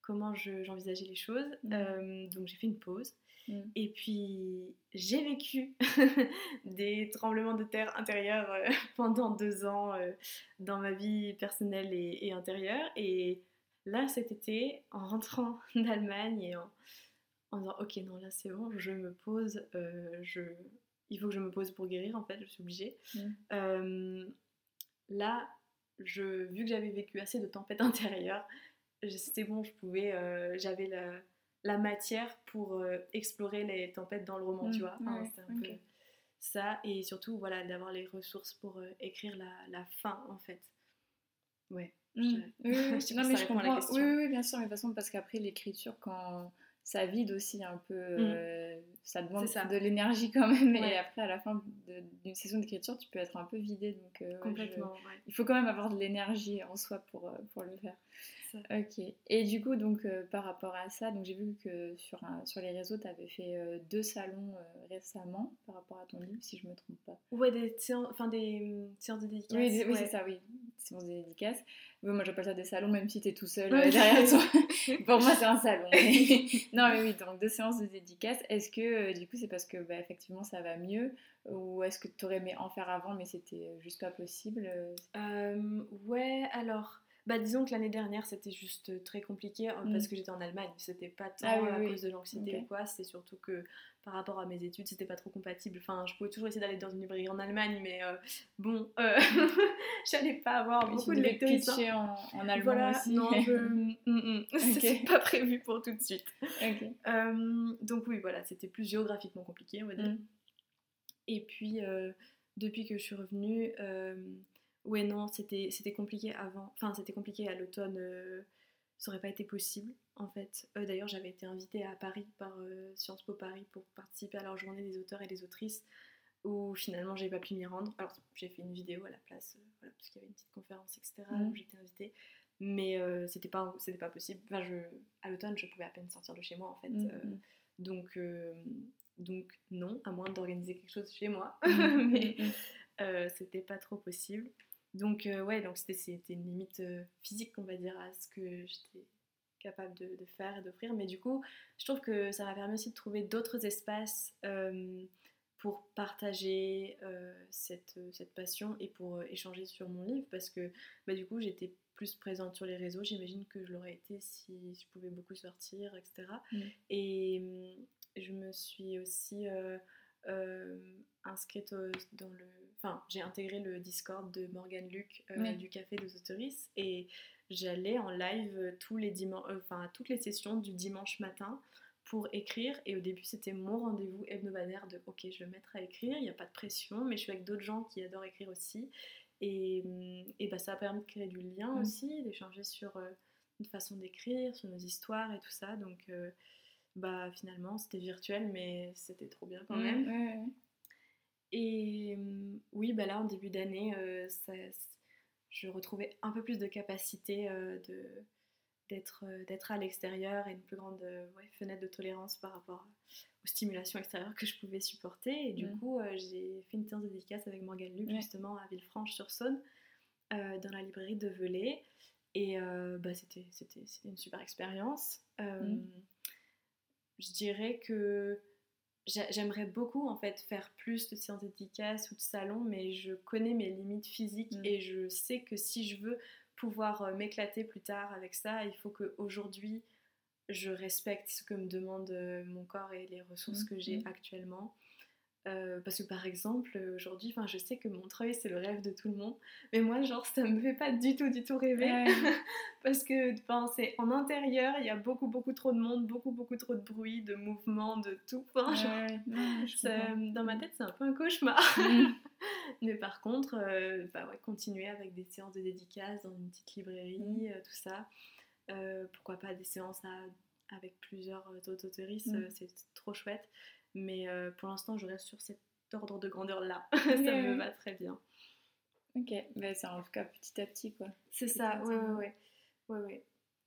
comment je- j'envisageais les choses. Euh, donc j'ai fait une pause. Mm. Et puis j'ai vécu des tremblements de terre intérieurs euh, pendant deux ans euh, dans ma vie personnelle et, et intérieure. Et là, cet été, en rentrant d'Allemagne et en, en disant ok non là c'est bon, je me pose, euh, je, il faut que je me pose pour guérir en fait, je suis obligée. Mm. Là, je, vu que j'avais vécu assez de tempêtes intérieures, c'était bon, je pouvais, j'avais la, la matière pour euh, explorer les tempêtes dans le roman, tu Mm, vois. Enfin, ouais, c'était un peu ça, et surtout voilà d'avoir les ressources pour euh, écrire la, la fin en fait. Ouais. Mm. Je- Oui, oui, je non, mais je comprends. Oui, oui, bien sûr, mais de toute façon, parce qu'après, l'écriture, quand ça vide aussi un peu, euh, ça demande Mm. Ça. de l'énergie quand même. Ouais. Et après, à la fin d'une session d'écriture, tu peux être un peu vidé. Donc, je- Complètement, ouais. il faut quand même avoir de l'énergie en soi pour, pour le faire. Ok. Et du coup, donc, euh, par rapport à ça, donc j'ai vu que sur, un- sur les réseaux, tu avais fait euh, deux salons euh, récemment par rapport à ton livre, si je me trompe pas. Ouais, des séances, enfin des hum, séances de dédicaces. Oui, oui ouais. c'est ça, oui. C'est des dédicaces. Oui, moi, j'appelle ça des salons, même si tu es tout seul derrière toi. Pour moi, c'est un salon. mais- non, mais oui, donc deux séances de dédicaces. Est-ce que, du coup, c'est parce que, bah, effectivement, ça va mieux Ou est-ce que tu aurais aimé en faire avant, mais c'était juste pas possible ouais, alors, bah disons que l'année dernière c'était juste très compliqué hein, parce Mm. que j'étais en Allemagne. C'était pas tant Ah oui, à oui. cause de l'anxiété ou quoi, c'est surtout que par rapport à mes études c'était pas trop compatible. Enfin, je pouvais toujours essayer d'aller dans une librairie en Allemagne, mais euh, bon, euh, j'allais pas avoir Oui, beaucoup de pitcher en, en allemand Voilà, aussi. non, je... mm, mm. c'est pas prévu pour tout de suite. Euh, donc oui, voilà, c'était plus géographiquement compliqué, on va dire. Mm. Et puis, euh, depuis que je suis revenue, euh, ouais, non, c'était c'était compliqué avant. Enfin, c'était compliqué à l'automne. euh, ça aurait pas été possible, en fait. Euh, D'ailleurs, j'avais été invitée à Paris par euh, Sciences Po Paris pour participer à leur journée des auteurs et des autrices, où finalement, j'ai pas pu m'y rendre. Alors, j'ai fait une vidéo à la place, voilà, parce qu'il y avait une petite conférence, etc., Mhm. où j'étais invitée. Mais c'était pas, c'était pas possible. Enfin, je, à l'automne, je pouvais à peine sortir de chez moi, en fait. Mm, Euh, mm. donc, donc non, à moins d'organiser quelque chose chez moi. Mais c'était pas trop possible. Donc euh, ouais, donc c'était une limite euh, physique, on va dire, à ce que j'étais capable de, de faire et d'offrir. Mais du coup, je trouve que ça m'a permis aussi de trouver d'autres espaces euh, pour partager euh, cette, cette passion et pour échanger sur mon livre parce que bah, du coup j'étais plus présente sur les réseaux. J'imagine que je l'aurais été si je pouvais beaucoup sortir, etc. Et hum, je me suis aussi inscrite au- dans le. Enfin, j'ai intégré le Discord de Morgane Luc euh, Oui. du Café des Autoristes et j'allais en live tous les dimanches, enfin à toutes les sessions du dimanche matin pour écrire. Et au début, c'était mon rendez-vous hebdomadaire de OK, je vais me mettre à écrire, il n'y a pas de pression, mais je suis avec d'autres gens qui adorent écrire aussi. Et, hum, et bah, ça a permis de créer du lien Mm. aussi, d'échanger sur euh, une façon d'écrire, sur nos histoires et tout ça. Donc, euh, bah finalement, c'était virtuel, mais c'était trop bien quand Mm, même. ouais, ouais. Et hum, oui, bah là, en début d'année, euh, ça- je retrouvais un peu plus de capacité euh, de, d'être, euh, d'être à l'extérieur et une plus grande ouais, fenêtre de tolérance par rapport aux stimulations extérieures que je pouvais supporter. Et du Mm. coup, j'ai fait une séance de dédicace avec Morgane Luc, justement, à Villefranche-sur-Saône, dans la librairie de Velay. Et bah, c'était, c'était, c'était une super expérience. Mm. Je dirais que J'a- J'aimerais beaucoup en fait faire plus de séances dédicaces ou de salons, mais je connais mes limites physiques Mm. et je sais que si je veux pouvoir euh, m'éclater plus tard avec ça, il faut qu'aujourd'hui je respecte ce que me demande euh, mon corps et les ressources Mm, que j'ai mm. actuellement. Euh, parce que par exemple, aujourd'hui, enfin, je sais que Montreuil c'est le rêve de tout le monde, mais moi, genre, ça me fait pas du tout, du tout rêver Ouais. parce que enfin, c'est en intérieur, il y a beaucoup, beaucoup trop de monde, beaucoup, beaucoup trop de bruit, de mouvement, de tout. Genre, Ouais, ça- dans ma tête, c'est un peu un cauchemar. Mm. Mais par contre, euh, bah ouais, continuer avec des séances de dédicaces dans une petite librairie, Mm. euh, tout ça. Euh, pourquoi pas des séances à- avec plusieurs autoristes, Mm. euh, c'est trop chouette. Mais euh, pour l'instant, je reste sur cet ordre de grandeur-là. Ça me va très bien. Ok, bah, c'est en tout cas petit à petit quoi. C'est ça, ouais, ouais, ouais. ouais, ouais.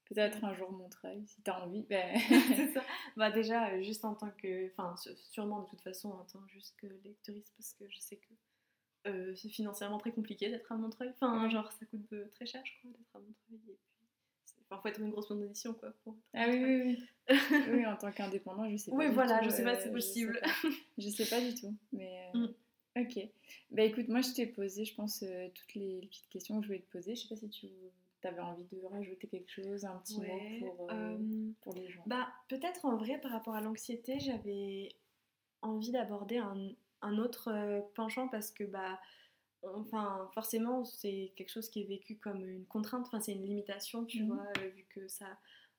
Peut-être un jour Montreuil, si t'as envie. bah. ça. Bah déjà, euh, juste en tant que... Enfin, sûrement de toute façon en tant juste que lectrice, parce que je sais que euh, c'est financièrement très compliqué d'être à Montreuil. Enfin, genre, ça coûte très cher, je crois, d'être à Montreuil. Et puis, enfin, faut être une grosse maison d'édition, quoi. Ah oui, oui, oui. oui, en tant qu'indépendant, je sais pas. Oui, voilà, je sais pas si c'est possible. Je sais, pas, du tout. Mais. Mm. Ok. Bah écoute, moi je t'ai posé, je pense, toutes les, petites questions que je voulais te poser. Je sais pas si tu avais envie de rajouter quelque chose, un petit mot pour, euh, pour, les gens bah, Peut-être en vrai, par rapport à l'anxiété, j'avais envie d'aborder un, un, autre euh, penchant parce que bah, enfin, forcément, c'est quelque chose qui est vécu comme une contrainte, enfin, c'est une limitation, tu mmh. vois, euh, vu que ça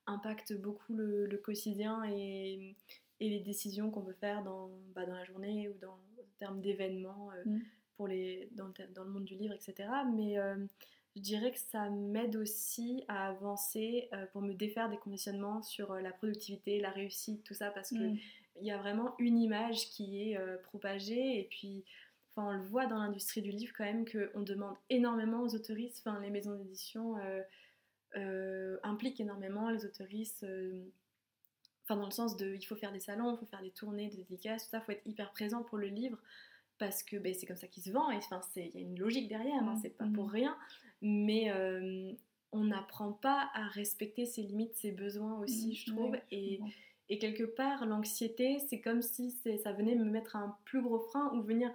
impacte beaucoup le, le quotidien et, et, les décisions qu'on peut faire dans, bah, dans la journée ou dans, en termes d'événements mmh. pour les, dans, le, dans, le monde du livre, etc. Mais je dirais que ça m'aide aussi à avancer euh, pour me défaire des conditionnements sur euh, la productivité, la réussite, tout ça, parce qu'il mm. il y a vraiment une image qui est euh, propagée et puis on le voit dans l'industrie du livre quand même qu'on demande énormément aux autoristes, enfin les maisons d'édition impliquent énormément les autoristes, enfin dans le sens de il faut faire des salons, il faut faire des tournées, des dédicaces, tout ça, il faut être hyper présent pour le livre parce que ben, c'est comme ça qu'il se vend et il y a une logique derrière, hein, mm. c'est pas pour mm. rien mais euh, on n'apprend pas à respecter ses limites, ses besoins aussi, mmh, je trouve. et, et, quelque part, l'anxiété, c'est comme si ça venait me mettre un plus gros frein ou venir,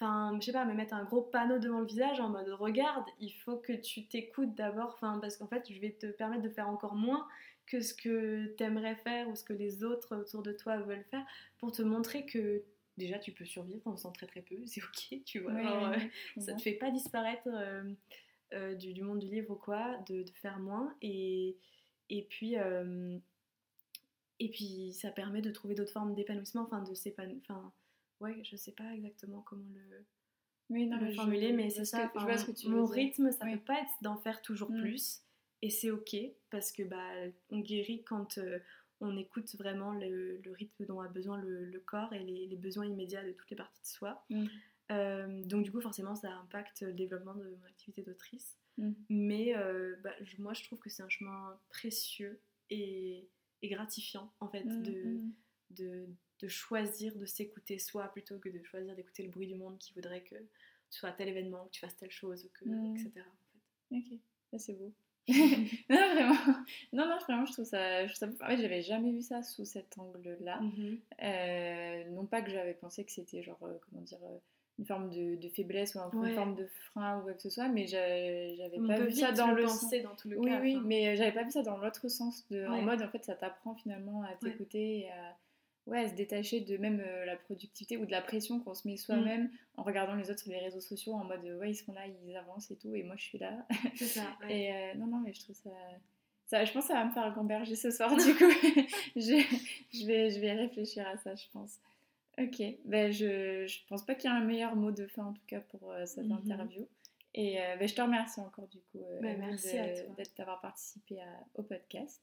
enfin, je sais pas, me mettre un gros panneau devant le visage en mode regarde, il faut que tu t'écoutes d'abord, enfin, parce qu'en fait, je vais te permettre de faire encore moins que ce que tu aimerais faire ou ce que les autres autour de toi veulent faire pour te montrer que déjà tu peux survivre en faisant très très peu, c'est ok, tu vois. Euh, ça te fait pas disparaître. Euh, euh, du, monde du livre ou quoi, de, faire moins. Et, et, puis, et puis, ça permet de trouver d'autres formes d'épanouissement, enfin, de s'épanouir. Enfin, ouais, je sais pas exactement comment le, oui, formuler, mais c'est ça. mon rythme, ça ne peut pas être d'en faire toujours mm. plus. Et c'est ok, parce que bah, on guérit quand euh, on écoute vraiment le, rythme dont a besoin le, corps et les, besoins immédiats de toutes les parties de soi. Mm. Euh, donc du coup, forcément, ça impacte le développement de mon activité d'autrice. Mm. Mais euh, bah, moi, je trouve que c'est un chemin précieux et, gratifiant, en fait, de, de, de, choisir de s'écouter soi plutôt que de choisir d'écouter le bruit du monde qui voudrait que tu sois à tel événement, que tu fasses telle chose, que, etc. En fait. Ok, c'est beau. non, vraiment. Non, non, vraiment, je trouve ça. Je trouve ça... En fait, j'avais jamais vu ça sous cet angle-là. Mm-hmm. Euh, non pas que j'avais pensé que c'était genre, comment dire une forme de, faiblesse ou une forme de frein ou quoi que ce soit, mais j'avais pas vu ça dans le sens. dans tout le oui, cas. Oui, mais j'avais pas vu ça dans l'autre sens, de, en mode en fait ça t'apprend finalement à t'écouter et à, ouais, à se détacher de même euh, la productivité ou de la pression qu'on se met soi-même mm. en regardant les autres sur les réseaux sociaux en mode ouais ils sont là, ils avancent et tout, et moi je suis là. C'est ça. et euh, non, non, mais je trouve ça. Ça, je pense que ça va me faire gamberger ce soir, du coup. je, je, vais, je vais réfléchir à ça, je pense. Ok, ben je, je pense pas qu'il y a un meilleur mot de fin en tout cas pour euh, cette mhm. interview. Et euh, ben, je te remercie encore du coup euh, ben, merci d'avoir participé au podcast.